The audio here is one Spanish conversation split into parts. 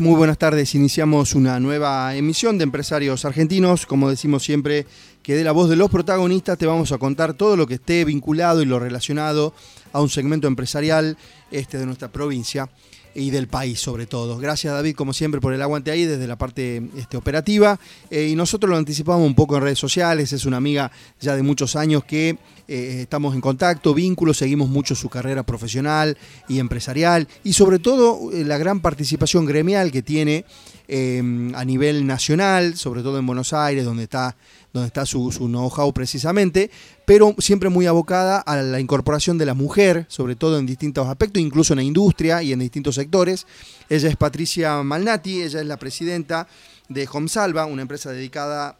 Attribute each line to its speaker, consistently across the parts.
Speaker 1: Muy buenas tardes, iniciamos una nueva emisión de Empresarios Argentinos, como decimos siempre, que de la voz de los protagonistas te vamos a contar todo lo que esté vinculado y lo relacionado a un segmento empresarial este de nuestra provincia y del país sobre todo. Gracias David, como siempre, por el aguante ahí desde la parte este, operativa. Eh, y nosotros lo anticipamos un poco en redes sociales, es una amiga ya de muchos años que eh, estamos en contacto, vínculos, seguimos mucho su carrera profesional y empresarial y sobre todo eh, la gran participación gremial que tiene a nivel nacional, sobre todo en Buenos Aires, donde está donde está su, know-how precisamente, pero siempre muy abocada a la incorporación de la mujer, sobre todo en distintos aspectos, incluso en la industria y en distintos sectores. Ella es Patricia Malnati, ella es la presidenta de Homsalva, una empresa dedicada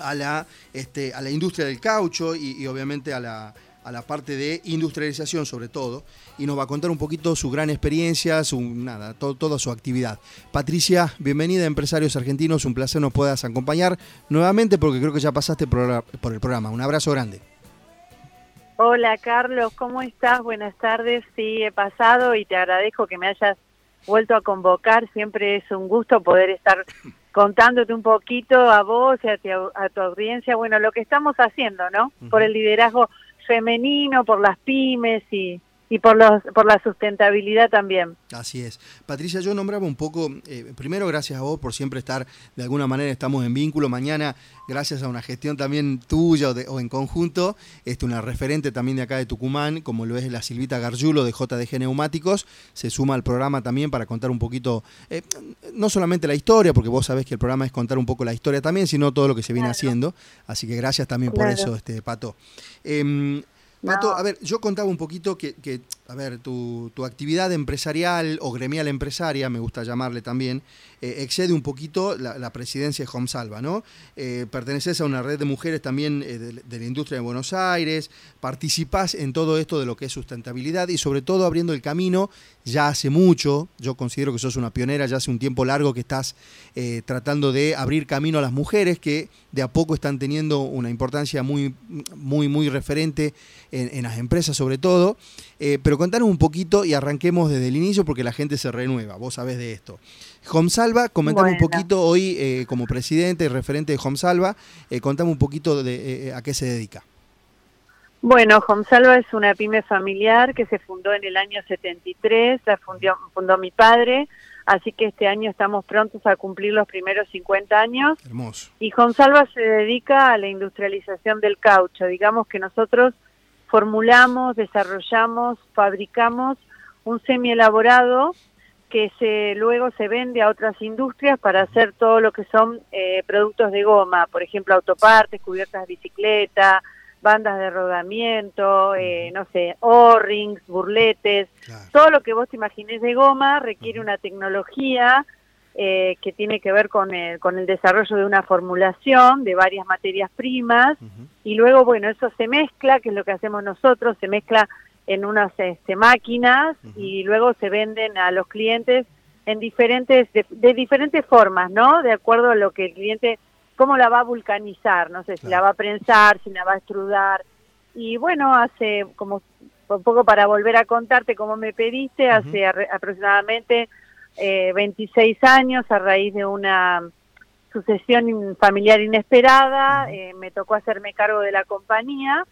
Speaker 1: a la, este, a la industria del caucho y obviamente a la, a la parte de industrialización sobre todo, y nos va a contar un poquito su gran experiencia, su, nada, toda su actividad. Patricia, bienvenida a Empresarios Argentinos, un placer nos puedas acompañar nuevamente porque creo que ya pasaste por, por el programa. Un abrazo grande.
Speaker 2: Hola Carlos, ¿cómo estás? Buenas tardes. Sí, he pasado y te agradezco que me hayas vuelto a convocar. Siempre es un gusto poder estar contándote un poquito a vos y a tu, a tu audiencia, bueno, lo que estamos haciendo, ¿no? Por el liderazgo femenino, por las pymes y, y por, los, por la sustentabilidad también.
Speaker 1: Así es. Patricia, yo nombraba un poco, eh, primero gracias a vos por siempre estar, de alguna manera estamos en vínculo, mañana gracias a una gestión también tuya o, en conjunto, este, una referente también de acá de Tucumán, como lo es la Silvita Gargiulo de JDG Neumáticos, se suma al programa también para contar un poquito, eh, no solamente la historia, porque vos sabés que el programa es contar un poco la historia también, sino todo lo que se viene haciendo, así que gracias también por eso, este Pato. Em, Pato, a ver, yo contaba un poquito que, que a ver, tu, tu, actividad empresarial o gremial empresaria, me gusta llamarle también, eh, excede un poquito la, presidencia de Homsalva, ¿no? Eh, perteneces a una red de mujeres también eh, de, la industria de Buenos Aires, participás en todo esto de lo que es sustentabilidad y sobre todo abriendo el camino ya hace mucho, yo considero que sos una pionera, ya hace un tiempo largo que estás tratando de abrir camino a las mujeres que de a poco están teniendo una importancia muy, muy, muy referente en, en las empresas sobre todo, pero contanos un poquito y arranquemos desde el inicio porque la gente se renueva, vos sabés de esto. Homsalva, comentame un poquito hoy eh, como presidente y referente de Homsalva, eh, contame un poquito de eh, eh, a qué se dedica.
Speaker 2: Bueno, Homsalva es una pyme familiar que se fundó en el año 73, la fundó, fundó mi padre, así que este año estamos prontos a cumplir los primeros 50 años.
Speaker 1: Hermoso.
Speaker 2: Y Homsalva se dedica a la industrialización del caucho, digamos que nosotros formulamos, desarrollamos, fabricamos un semi elaborado que se luego se vende a otras industrias para hacer todo lo que son eh, productos de goma, por ejemplo autopartes, cubiertas de bicicleta, bandas de rodamiento, eh, no sé, O-rings, burletes, todo lo que vos te imagines de goma requiere una tecnología eh, que tiene que ver con el, con el desarrollo de una formulación de varias materias primas. Y luego, bueno, eso se mezcla, que es lo que hacemos nosotros, se mezcla en unas este, máquinas y luego se venden a los clientes en diferentes, de, diferentes formas, ¿no? De acuerdo a lo que el cliente, cómo la va a vulcanizar, no sé, si la va a prensar, si la va a extrudar. Y bueno, hace como un poco para volver a contarte cómo me pediste, hace aproximadamente eh, 26 años a raíz de una sucesión familiar inesperada, eh, me tocó hacerme cargo de la compañía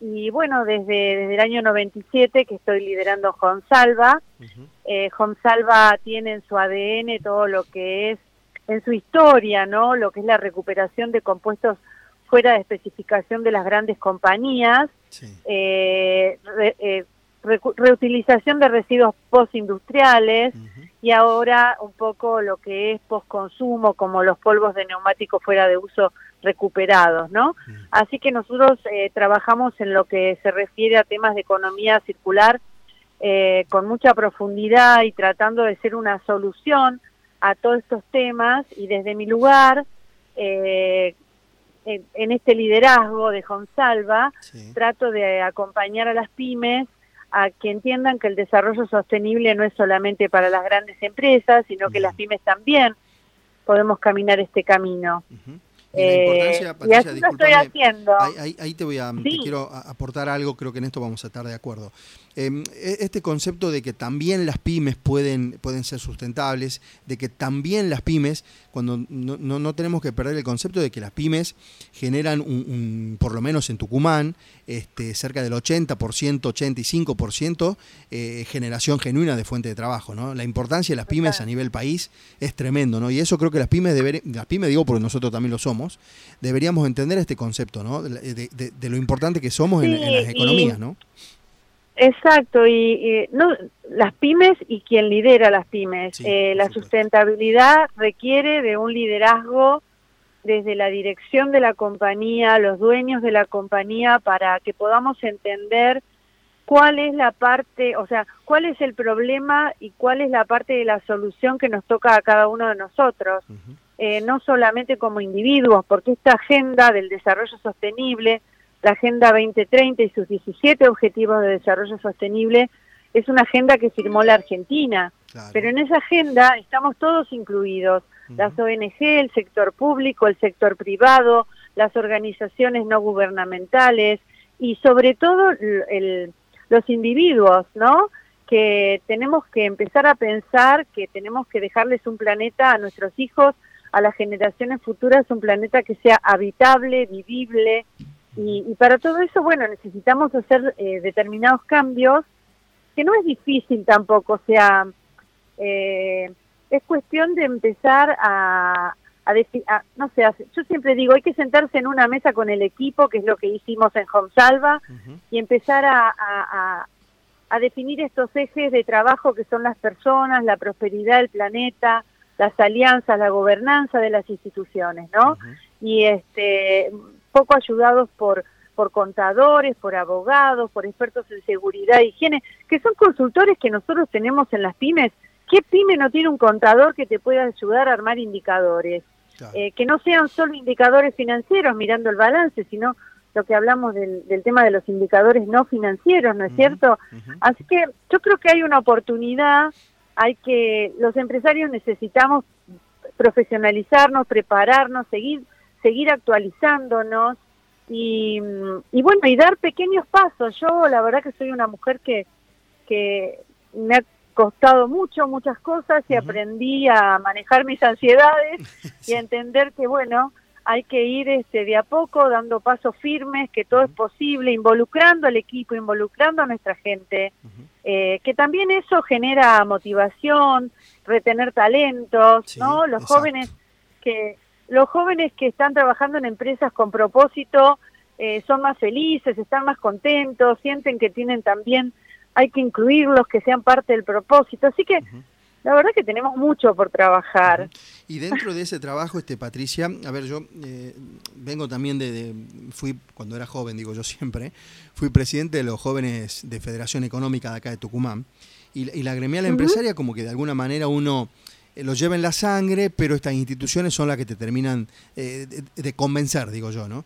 Speaker 2: y bueno, desde, desde el año 97 que estoy liderando Honsalva, eh, Honsalva tiene en su ADN todo lo que es, en su historia, ¿no? Lo que es la recuperación de compuestos fuera de especificación de las grandes compañías, eh, reutilización de residuos postindustriales y ahora un poco lo que es postconsumo, como los polvos de neumáticos fuera de uso recuperados, ¿no? Así que nosotros eh, trabajamos en lo que se refiere a temas de economía circular eh, con mucha profundidad y tratando de ser una solución a todos estos temas. Y desde mi lugar eh, en, este liderazgo de Jonsalva trato de acompañar a las pymes a que entiendan que el desarrollo sostenible no es solamente para las grandes empresas, sino que las pymes también podemos caminar este camino. Y así lo estoy haciendo.
Speaker 1: Ahí, te voy a quiero aportar algo, creo que en esto vamos a estar de acuerdo. Em, e, este concepto de que también las pymes pueden, pueden ser sustentables, de que también las pymes, cuando no, no, tenemos que perder el concepto de que las pymes generan, un, por lo menos en Tucumán, este, cerca del 80%, 85% eh, generación genuina de fuente de trabajo. ¿no? La importancia de las pymes a nivel país es tremendo, ¿no? y eso creo que las pymes, deber, las pymes digo porque nosotros también lo somos, deberíamos entender este concepto ¿no? de, lo importante que somos en, las economías. ¿no?
Speaker 2: Exacto, y, no, las pymes y quien lidera las pymes. eh, la sustentabilidad requiere de un liderazgo desde la dirección de la compañía, los dueños de la compañía, para que podamos entender cuál es la parte, o sea, cuál es el problema y cuál es la parte de la solución que nos toca a cada uno de nosotros, eh, no solamente como individuos, porque esta agenda del desarrollo sostenible la Agenda 2030 y sus 17 Objetivos de Desarrollo Sostenible es una agenda que firmó la Argentina, pero en esa agenda estamos todos incluidos, las ONG, el sector público, el sector privado, las organizaciones no gubernamentales y sobre todo los individuos, ¿no? Que tenemos que empezar a pensar que tenemos que dejarles un planeta a nuestros hijos, a las generaciones futuras, un planeta que sea habitable, vivible, y, para todo eso, bueno, necesitamos hacer eh, determinados cambios, que no es difícil tampoco, o sea, eh, es cuestión de empezar a, a, no sé, yo siempre digo, hay que sentarse en una mesa con el equipo, que es lo que hicimos en Home Salva, y empezar a, a, a, definir estos ejes de trabajo que son las personas, la prosperidad del planeta, las alianzas, la gobernanza de las instituciones, ¿no? Y este poco ayudados por, por contadores, por abogados, por expertos en seguridad e higiene, que son consultores que nosotros tenemos en las pymes. ¿Qué pyme no tiene un contador que te pueda ayudar a armar indicadores? Eh, que no sean solo indicadores financieros mirando el balance, sino lo que hablamos del, del tema de los indicadores no financieros, ¿no es cierto? Así que yo creo que hay una oportunidad, hay que, los empresarios necesitamos profesionalizarnos, prepararnos, seguir seguir actualizándonos y, y, bueno, y dar pequeños pasos. Yo la verdad que soy una mujer que, que me ha costado mucho, muchas cosas y aprendí a manejar mis ansiedades y a entender que bueno, hay que ir este, de a poco dando pasos firmes, que todo es posible, involucrando al equipo, involucrando a nuestra gente, eh, que también eso genera motivación, retener talentos, ¿no? Los jóvenes que los jóvenes que están trabajando en empresas con propósito eh, son más felices, están más contentos, sienten que tienen también, hay que incluirlos, que sean parte del propósito. Así que la verdad que tenemos mucho por trabajar.
Speaker 1: Y dentro de ese trabajo, este Patricia, a ver, yo eh, vengo también de, fui, cuando era joven, digo yo siempre, fui presidente de los jóvenes de Federación Económica de acá de Tucumán. Y, la gremial empresaria, como que de alguna manera uno eh, lo lleva en la sangre, pero estas instituciones son las que te terminan eh, de, convencer, digo yo, ¿no?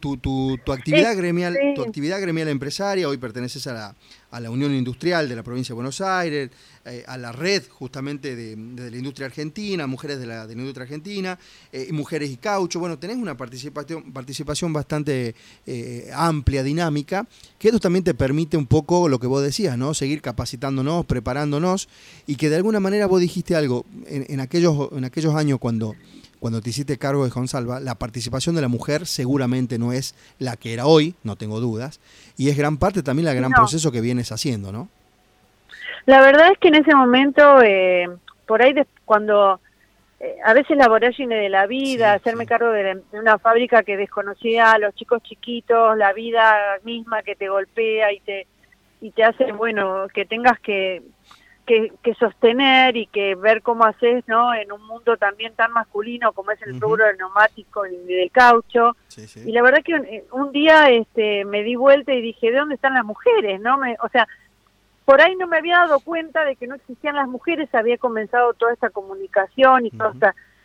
Speaker 1: Tu, tu, tu actividad gremial, tu actividad gremial empresaria, hoy perteneces a la, a la Unión Industrial de la provincia de Buenos Aires, eh, a la red justamente de, la industria argentina, mujeres de la, industria argentina, eh, mujeres y caucho. Bueno, tenés una participación, participación bastante eh, amplia, dinámica, que esto también te permite un poco lo que vos decías, ¿no? Seguir capacitándonos, preparándonos, y que de alguna manera vos dijiste algo en, en aquellos, en aquellos años cuando cuando te hiciste cargo de Consalva, la participación de la mujer seguramente no es la que era hoy, no tengo dudas, y es gran parte también del gran proceso que vienes haciendo, ¿no?
Speaker 2: La verdad es que en ese momento, eh, por ahí cuando eh, a veces la vorágine de la vida, hacerme cargo de, una fábrica que desconocía a los chicos chiquitos, la vida misma que te golpea y te y te hace, bueno, que tengas que que, sostener y que ver cómo haces, ¿no? En un mundo también tan masculino como es el rubro del neumático y del caucho. Y la verdad que eh, un, día este, me di vuelta y dije, ¿de dónde están las mujeres? ¿No? Me, o sea, por ahí no me había dado cuenta de que no existían las mujeres, había comenzado toda esta comunicación y todos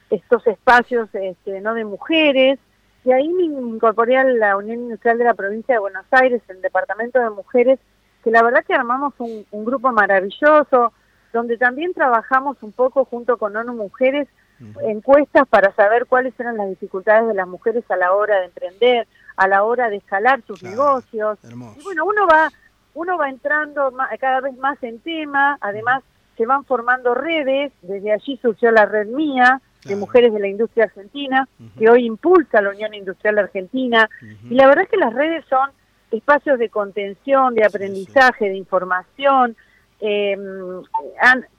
Speaker 2: estos espacios este, no de mujeres. Y ahí me incorporé a la Unión Industrial de la Provincia de Buenos Aires, el Departamento de Mujeres, que la verdad que armamos un, grupo maravilloso, donde también trabajamos un poco junto con ONU Mujeres encuestas para saber cuáles eran las dificultades de las mujeres a la hora de emprender, a la hora de escalar sus negocios. Y bueno, uno va, uno va entrando cada vez más en tema, además se van formando redes, desde allí surgió la red mía, de mujeres de la industria argentina, que hoy impulsa la Unión Industrial Argentina. Y la verdad es que las redes son espacios de contención, de aprendizaje, de información. Eh,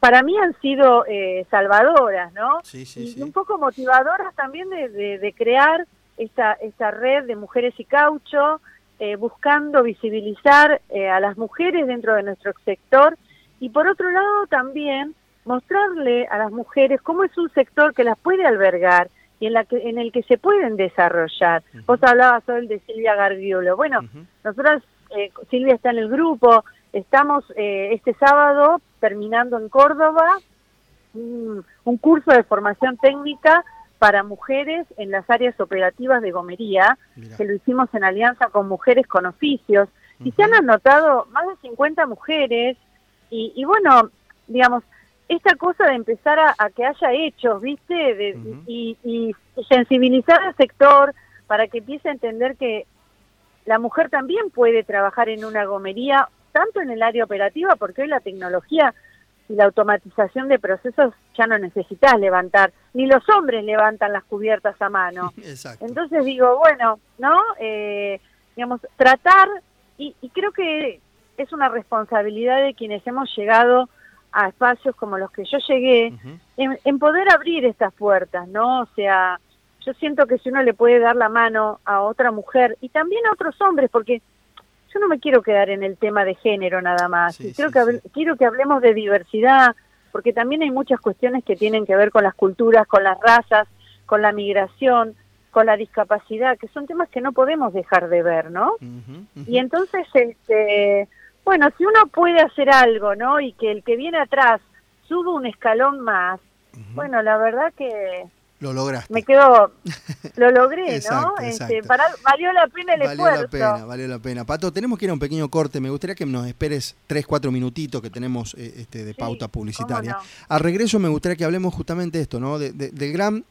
Speaker 2: para mí han sido eh, salvadoras, ¿no? y un poco motivadoras también de, crear esta, esta red de mujeres y caucho, eh, buscando visibilizar a las mujeres dentro de nuestro sector y por otro lado también mostrarle a las mujeres cómo es un sector que las puede albergar y en, la que, en el que se pueden desarrollar. Vos hablabas hoy de Silvia Gardiolo. Bueno, nosotras, eh, Silvia está en el grupo, estamos eh, este sábado terminando en Córdoba un, curso de formación técnica para mujeres en las áreas operativas de gomería, que lo hicimos en alianza con Mujeres con Oficios, y se han anotado más de 50 mujeres, y, y bueno, digamos, esta cosa de empezar a, que haya hechos, ¿viste? De, y, sensibilizar al sector para que empiece a entender que la mujer también puede trabajar en una gomería, tanto en el área operativa, porque hoy la tecnología y la automatización de procesos ya no necesitas levantar, ni los hombres levantan las cubiertas a mano. Entonces digo, bueno, ¿no? Eh, digamos, tratar, y, y creo que es una responsabilidad de quienes hemos llegado a espacios como los que yo llegué, en, poder abrir estas puertas, ¿no? O sea, yo siento que si uno le puede dar la mano a otra mujer y también a otros hombres, porque yo no me quiero quedar en el tema de género nada más, quiero, que quiero que hablemos de diversidad, porque también hay muchas cuestiones que tienen que ver con las culturas, con las razas, con la migración, con la discapacidad, que son temas que no podemos dejar de ver, ¿no? Y entonces, este, bueno, si uno puede hacer algo, ¿no? Y que el que viene atrás suba un escalón más, bueno, la verdad que...
Speaker 1: Lo lograste.
Speaker 2: Me quedó, lo logré, ¿no? Este, valió la pena el esfuerzo.
Speaker 1: Valió la pena, valió la pena. Pato, tenemos que ir a un pequeño corte. Me gustaría que nos esperes tres, cuatro minutitos que tenemos eh, este, de pauta publicitaria. Al regreso me gustaría que hablemos justamente de esto, ¿no? De, del gran...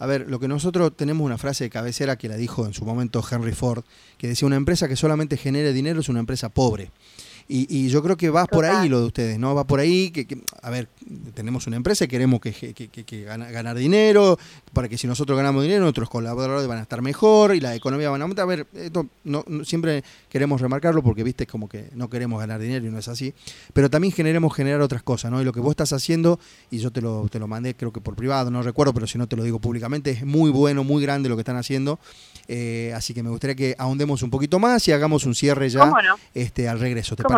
Speaker 1: A ver, lo que nosotros tenemos una frase de cabecera que la dijo en su momento Henry Ford, que decía, una empresa que solamente genere dinero es una empresa pobre. Y, yo creo que va por ahí lo de ustedes, ¿no? Va por ahí, que, a ver, tenemos una empresa y queremos que, que, ganar dinero, para que si nosotros ganamos dinero, nuestros colaboradores van a estar mejor y la economía va a aumentar. A ver, esto no, siempre queremos remarcarlo porque, viste, como que no queremos ganar dinero y no es así. Pero también generemos generar otras cosas, ¿no? Y lo que vos estás haciendo, y yo te lo, te lo mandé creo que por privado, no recuerdo, pero si no te lo digo públicamente, es muy bueno, muy grande lo que están haciendo. Eh, así que me gustaría que ahondemos un poquito más y hagamos un cierre ya este, al regreso. ¿Te parece?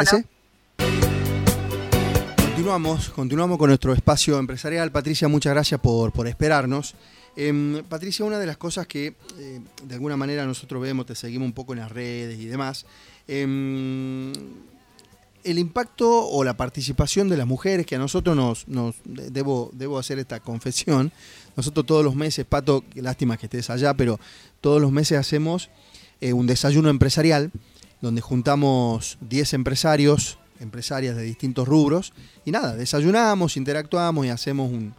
Speaker 1: Continuamos, continuamos con nuestro espacio empresarial. Patricia, muchas gracias por, por esperarnos. Em, Patricia, una de las cosas que eh, de alguna manera nosotros vemos, te seguimos un poco en las redes y demás, em, el impacto o la participación de las mujeres, que a nosotros nos, nos debo, debo hacer esta confesión, nosotros todos los meses, Pato, lástima que estés allá, pero todos los meses hacemos eh, un desayuno empresarial donde juntamos 10 empresarios, empresarias de distintos rubros, y nada, desayunamos, interactuamos y hacemos un,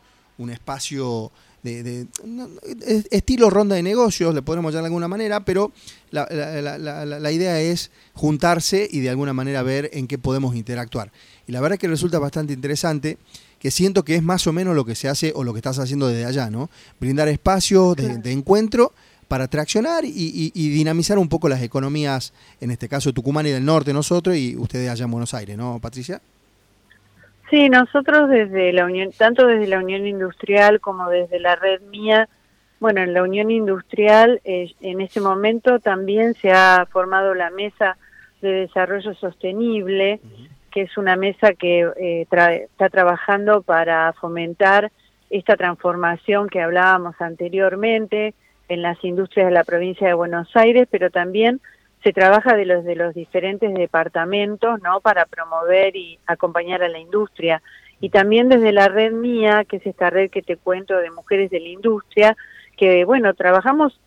Speaker 1: espacio de, estilo ronda de negocios, le podemos llamar de alguna manera, pero la, la, idea es juntarse y de alguna manera ver en qué podemos interactuar. Y la verdad es que resulta bastante interesante que siento que es más o menos lo que se hace o lo que estás haciendo desde allá, ¿no? Brindar espacios de, encuentro para traccionar y, dinamizar un poco las economías, en este caso Tucumán y del norte nosotros y ustedes allá en Buenos Aires, ¿no, Patricia?
Speaker 2: Sí, nosotros desde la Unión, tanto desde la Unión Industrial como desde la red mía, bueno, en la Unión Industrial eh, en ese momento también se ha formado la mesa de desarrollo sostenible, que es una mesa que eh, está trabajando para fomentar esta transformación que hablábamos anteriormente en las industrias de la provincia de Buenos Aires, pero también se trabaja de los de los diferentes departamentos, ¿no? Para promover y acompañar a la industria y también desde la red mía, que es esta red que te cuento de mujeres de la industria, que bueno, trabajamos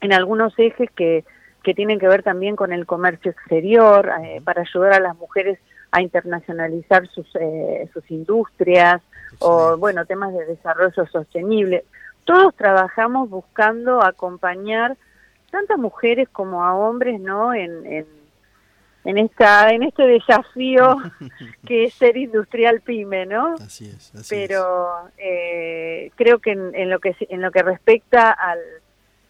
Speaker 2: en algunos ejes que que tienen que ver también con el comercio exterior, eh, para ayudar a las mujeres a internacionalizar sus, eh, sus industrias o, bueno, temas de desarrollo sostenible. Todos trabajamos buscando acompañar tanto a mujeres como a hombres, ¿no? En, en, en, esta, en este desafío que es ser industrial pyme, ¿no?
Speaker 1: Así es. Así
Speaker 2: Pero eh, creo que en, lo que en lo que respecta al,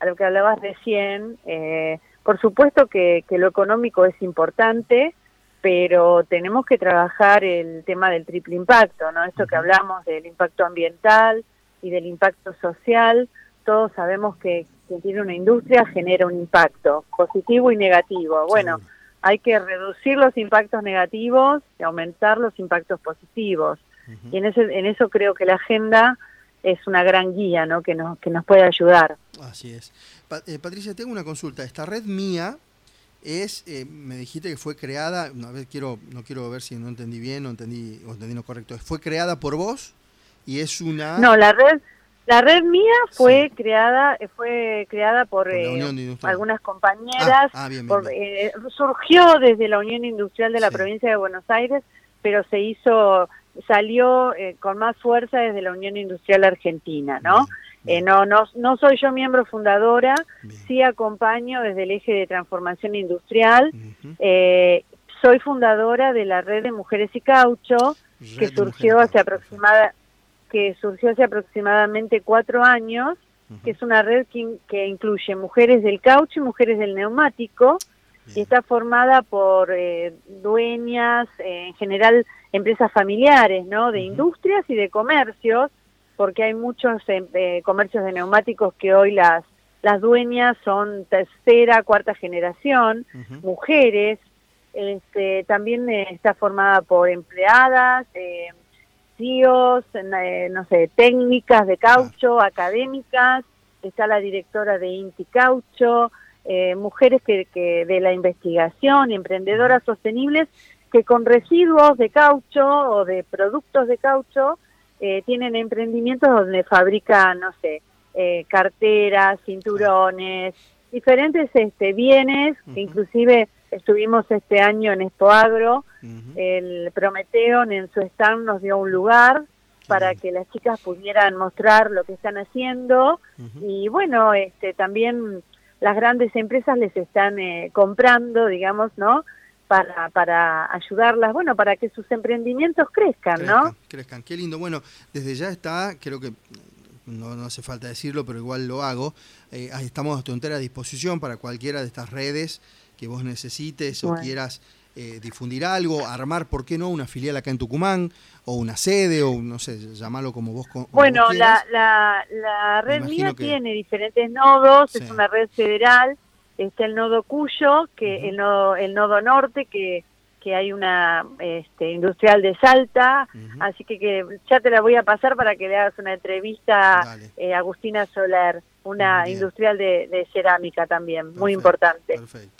Speaker 2: a lo que hablabas recién, eh, por supuesto que, que lo económico es importante, pero tenemos que trabajar el tema del triple impacto, ¿no? Esto que hablamos del impacto ambiental y del impacto social, todos sabemos que quien tiene una industria genera un impacto positivo y negativo. Bueno, hay que reducir los impactos negativos y aumentar los impactos positivos. Y en, ese, en eso creo que la agenda es una gran guía, ¿no? Que nos, que nos puede ayudar.
Speaker 1: Así es. Eh, Patricia, tengo una consulta. Esta red mía es, eh, me dijiste que fue creada, a ver, quiero, no quiero ver si no entendí bien o entendí, o entendí no correcto, fue creada por vos y es una...
Speaker 2: No, la red, la red mía fue creada, eh, fue creada por, eh, algunas compañeras, ah, ah, surgió desde la Unión Industrial de la provincia de Buenos Aires, pero se hizo, salió con más fuerza desde la Unión Industrial Argentina, ¿no? Eh, no, no, no soy yo miembro fundadora, sí acompaño desde el eje de transformación industrial. eh, soy fundadora de la red de mujeres y caucho, que surgió hace aproximada, que surgió hace aproximadamente cuatro años, que es una red que, incluye mujeres del caucho y mujeres del neumático, y está formada por eh, dueñas, eh, en general empresas familiares, ¿no? De industrias y de comercios, porque hay muchos eh, eh, comercios de neumáticos que hoy las, las dueñas son tercera, cuarta generación, mujeres, este, también está formada por empleadas, eh, CEOs, no sé, técnicas de caucho, académicas, está la directora de Inti Caucho, mujeres que, que de la investigación, emprendedoras sostenibles, que con residuos de caucho o de productos de caucho eh, tienen emprendimientos donde fabrican, no sé, eh, carteras, cinturones, diferentes este, bienes, inclusive estuvimos este año en Expoagro, el Prometeo en su stand nos dio un lugar para que las chicas pudieran mostrar lo que están haciendo y bueno, este también las grandes empresas les están eh, comprando, digamos, ¿no? para, para ayudarlas, bueno, para que sus emprendimientos crezcan, ¿no?
Speaker 1: Crezcan, qué lindo. Bueno, desde ya está, creo que no, no hace falta decirlo, pero igual lo hago. Eh, estamos a tu entera disposición para cualquiera de estas redes que vos necesites o quieras eh, difundir algo, armar, ¿por qué no?, una filial acá en Tucumán, o una sede, o no sé, llamarlo como vos
Speaker 2: Bueno, la, la, la, red mía tiene diferentes nodos, es una red federal, está el nodo Cuyo, que el, nodo, el nodo norte, que, que hay una este, industrial de Salta, así que, que, ya te la voy a pasar para que le hagas una entrevista eh, Agustina Soler, una industrial de, cerámica también, muy importante.
Speaker 1: Perfecto.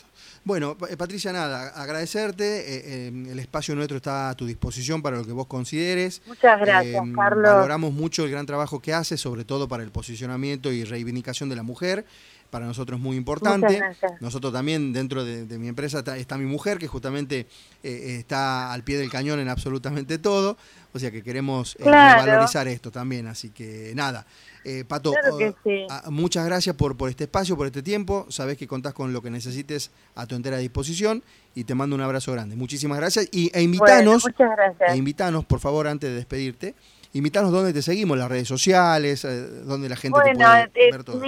Speaker 1: Bueno, eh, Patricia, nada, agradecerte. Eh, el espacio nuestro está a tu disposición para lo que vos consideres.
Speaker 2: Muchas gracias, Carlos.
Speaker 1: Valoramos mucho el gran trabajo que haces, sobre todo para el posicionamiento y reivindicación de la mujer para nosotros es muy importante. Nosotros también, dentro de, mi empresa, está, mi mujer, que justamente eh, está al pie del cañón en absolutamente todo. O sea que queremos eh, valorizar esto también. Así que nada. Eh, Pato, oh, muchas gracias por, por este espacio, por este tiempo. Sabes que contás con lo que necesites a tu entera disposición y te mando un abrazo grande. Muchísimas gracias. Y, e invitanos, e invitanos, por favor, antes de despedirte, Invítanos dónde te seguimos, las redes sociales, eh, dónde la gente te puede eh, ver todo.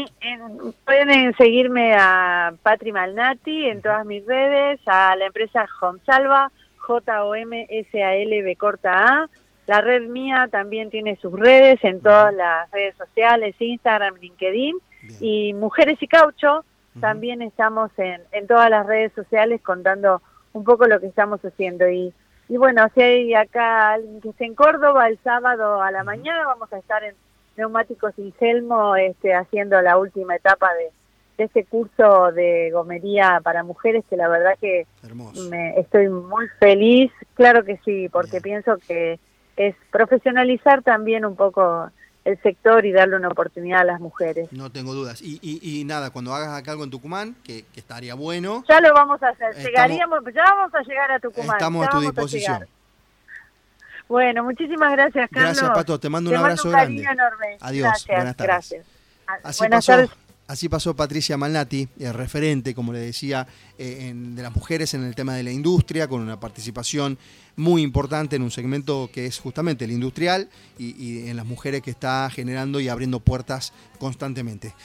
Speaker 2: pueden seguirme a Patri Malnati en todas mis redes, a la empresa Homsalva, J-O-M-S-A-L-B corta A. La red mía también tiene sus redes en todas las redes sociales, Instagram, LinkedIn. Y Mujeres y Caucho, también estamos en, en todas las redes sociales contando un poco lo que estamos haciendo. Y y bueno, si hay acá alguien que esté en Córdoba, el sábado a la mañana vamos a estar en Neumáticos Ingelmo este, haciendo la última etapa de, de este curso de gomería para mujeres que la verdad que me, estoy muy feliz. Claro que sí, porque pienso que es profesionalizar también un poco el sector y darle una oportunidad a las mujeres.
Speaker 1: No tengo dudas. Y, y, nada, cuando hagas acá algo en Tucumán, que, estaría bueno.
Speaker 2: Ya lo vamos a hacer. Llegaríamos, ya vamos a llegar a Tucumán.
Speaker 1: Estamos a tu disposición.
Speaker 2: bueno, muchísimas gracias, Carlos.
Speaker 1: Gracias, Pato. Te mando un abrazo grande.
Speaker 2: enorme.
Speaker 1: Adiós.
Speaker 2: Buenas
Speaker 1: tardes. Gracias.
Speaker 2: Así Buenas tardes.
Speaker 1: Así pasó Patricia Malnati, el referente, como le decía, eh, de las mujeres en el tema de la industria, con una participación muy importante en un segmento que es justamente el industrial y, y en las mujeres que está generando y abriendo puertas constantemente.